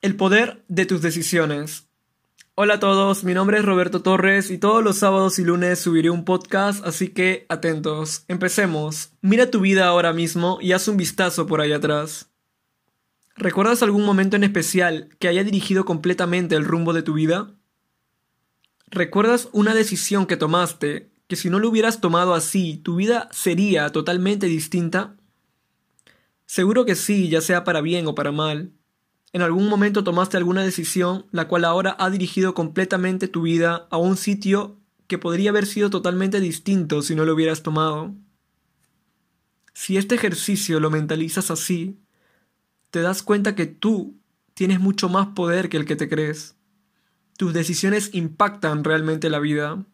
El poder de tus decisiones. Hola a todos, mi nombre es Roberto Torres y todos los sábados y lunes subiré un podcast, así que atentos. Empecemos. Mira tu vida ahora mismo y haz un vistazo por ahí atrás. ¿Recuerdas algún momento en especial que haya dirigido completamente el rumbo de tu vida? ¿Recuerdas una decisión que tomaste que si no lo hubieras tomado así, tu vida sería totalmente distinta? Seguro que sí, ya sea para bien o para mal. En algún momento tomaste alguna decisión la cual ahora ha dirigido completamente tu vida a un sitio que podría haber sido totalmente distinto si no lo hubieras tomado. Si este ejercicio lo mentalizas así, te das cuenta que tú tienes mucho más poder que el que te crees. Tus decisiones impactan realmente la vida.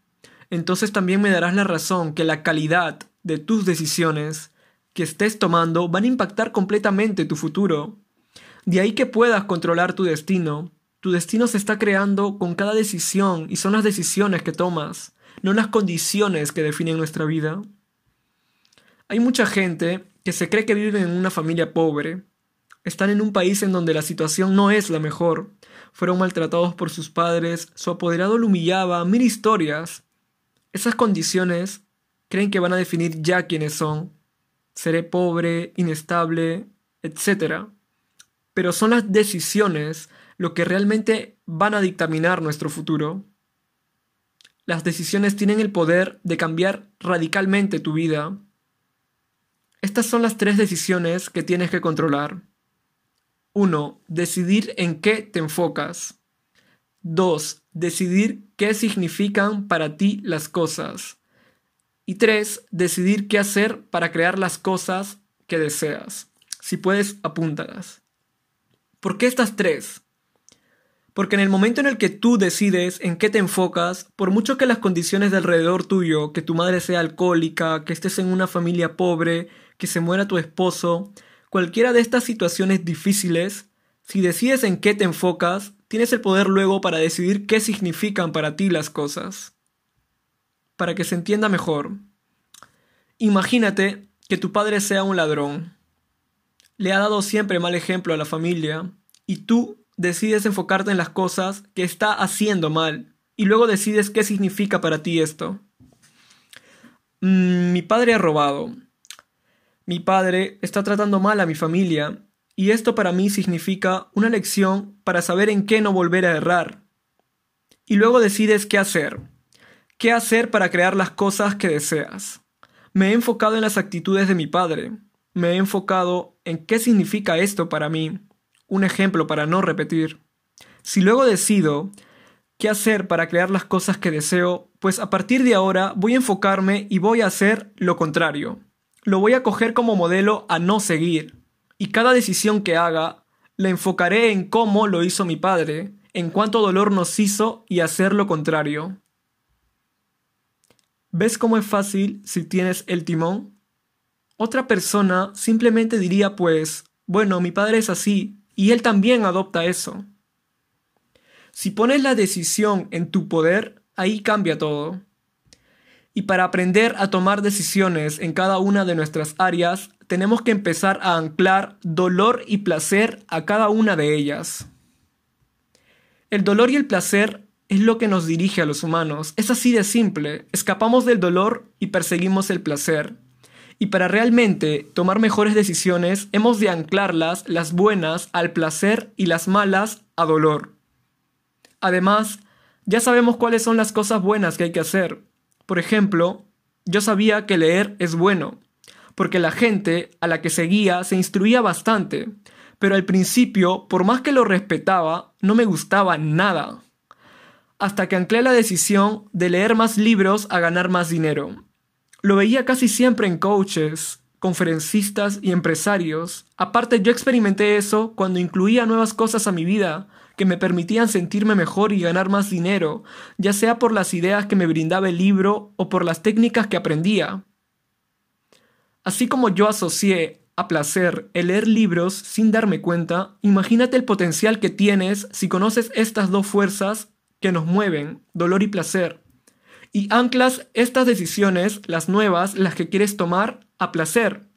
Entonces también me darás la razón que la calidad de tus decisiones que estés tomando van a impactar completamente tu futuro. De ahí que puedas controlar tu destino. Tu destino se está creando con cada decisión y son las decisiones que tomas, no las condiciones que definen nuestra vida. Hay mucha gente que se cree que vive en una familia pobre. Están en un país en donde la situación no es la mejor. Fueron maltratados por sus padres, su apoderado lo humillaba, mil historias. Esas condiciones creen que van a definir ya quiénes son. Seré pobre, inestable, etc pero son las decisiones lo que realmente van a dictaminar nuestro futuro. Las decisiones tienen el poder de cambiar radicalmente tu vida. Estas son las tres decisiones que tienes que controlar. 1. Decidir en qué te enfocas. 2. Decidir qué significan para ti las cosas. Y 3. Decidir qué hacer para crear las cosas que deseas. Si puedes, apúntalas. ¿Por qué estas tres? Porque en el momento en el que tú decides en qué te enfocas, por mucho que las condiciones de alrededor tuyo, que tu madre sea alcohólica, que estés en una familia pobre, que se muera tu esposo, cualquiera de estas situaciones difíciles, si decides en qué te enfocas, tienes el poder luego para decidir qué significan para ti las cosas. Para que se entienda mejor. Imagínate que tu padre sea un ladrón le ha dado siempre mal ejemplo a la familia y tú decides enfocarte en las cosas que está haciendo mal y luego decides qué significa para ti esto. Mm, mi padre ha robado. Mi padre está tratando mal a mi familia y esto para mí significa una lección para saber en qué no volver a errar. Y luego decides qué hacer. ¿Qué hacer para crear las cosas que deseas? Me he enfocado en las actitudes de mi padre, me he enfocado en qué significa esto para mí, un ejemplo para no repetir. Si luego decido qué hacer para crear las cosas que deseo, pues a partir de ahora voy a enfocarme y voy a hacer lo contrario. Lo voy a coger como modelo a no seguir. Y cada decisión que haga, la enfocaré en cómo lo hizo mi padre, en cuánto dolor nos hizo y hacer lo contrario. ¿Ves cómo es fácil si tienes el timón? Otra persona simplemente diría pues, bueno, mi padre es así, y él también adopta eso. Si pones la decisión en tu poder, ahí cambia todo. Y para aprender a tomar decisiones en cada una de nuestras áreas, tenemos que empezar a anclar dolor y placer a cada una de ellas. El dolor y el placer es lo que nos dirige a los humanos. Es así de simple. Escapamos del dolor y perseguimos el placer. Y para realmente tomar mejores decisiones, hemos de anclarlas, las buenas, al placer y las malas, a dolor. Además, ya sabemos cuáles son las cosas buenas que hay que hacer. Por ejemplo, yo sabía que leer es bueno, porque la gente a la que seguía se instruía bastante, pero al principio, por más que lo respetaba, no me gustaba nada. Hasta que anclé la decisión de leer más libros a ganar más dinero. Lo veía casi siempre en coaches, conferencistas y empresarios. Aparte, yo experimenté eso cuando incluía nuevas cosas a mi vida que me permitían sentirme mejor y ganar más dinero, ya sea por las ideas que me brindaba el libro o por las técnicas que aprendía. Así como yo asocié a placer el leer libros sin darme cuenta, imagínate el potencial que tienes si conoces estas dos fuerzas que nos mueven, dolor y placer y anclas estas decisiones, las nuevas, las que quieres tomar, a placer.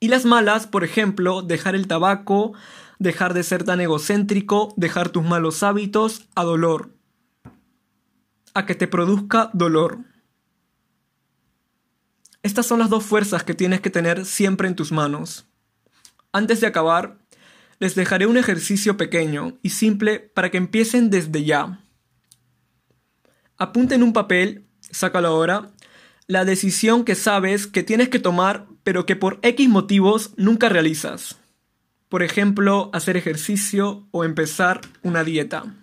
Y las malas, por ejemplo, dejar el tabaco, dejar de ser tan egocéntrico, dejar tus malos hábitos, a dolor. A que te produzca dolor. Estas son las dos fuerzas que tienes que tener siempre en tus manos. Antes de acabar, les dejaré un ejercicio pequeño y simple para que empiecen desde ya. Apunta en un papel, sácalo ahora, la decisión que sabes que tienes que tomar pero que por X motivos nunca realizas. Por ejemplo, hacer ejercicio o empezar una dieta.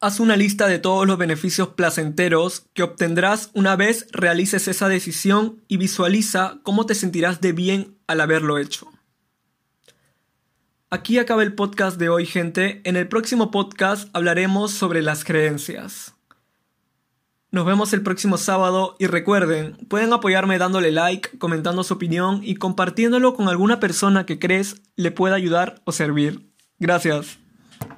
Haz una lista de todos los beneficios placenteros que obtendrás una vez realices esa decisión y visualiza cómo te sentirás de bien al haberlo hecho. Aquí acaba el podcast de hoy, gente. En el próximo podcast hablaremos sobre las creencias. Nos vemos el próximo sábado y recuerden, pueden apoyarme dándole like, comentando su opinión y compartiéndolo con alguna persona que crees le pueda ayudar o servir. Gracias.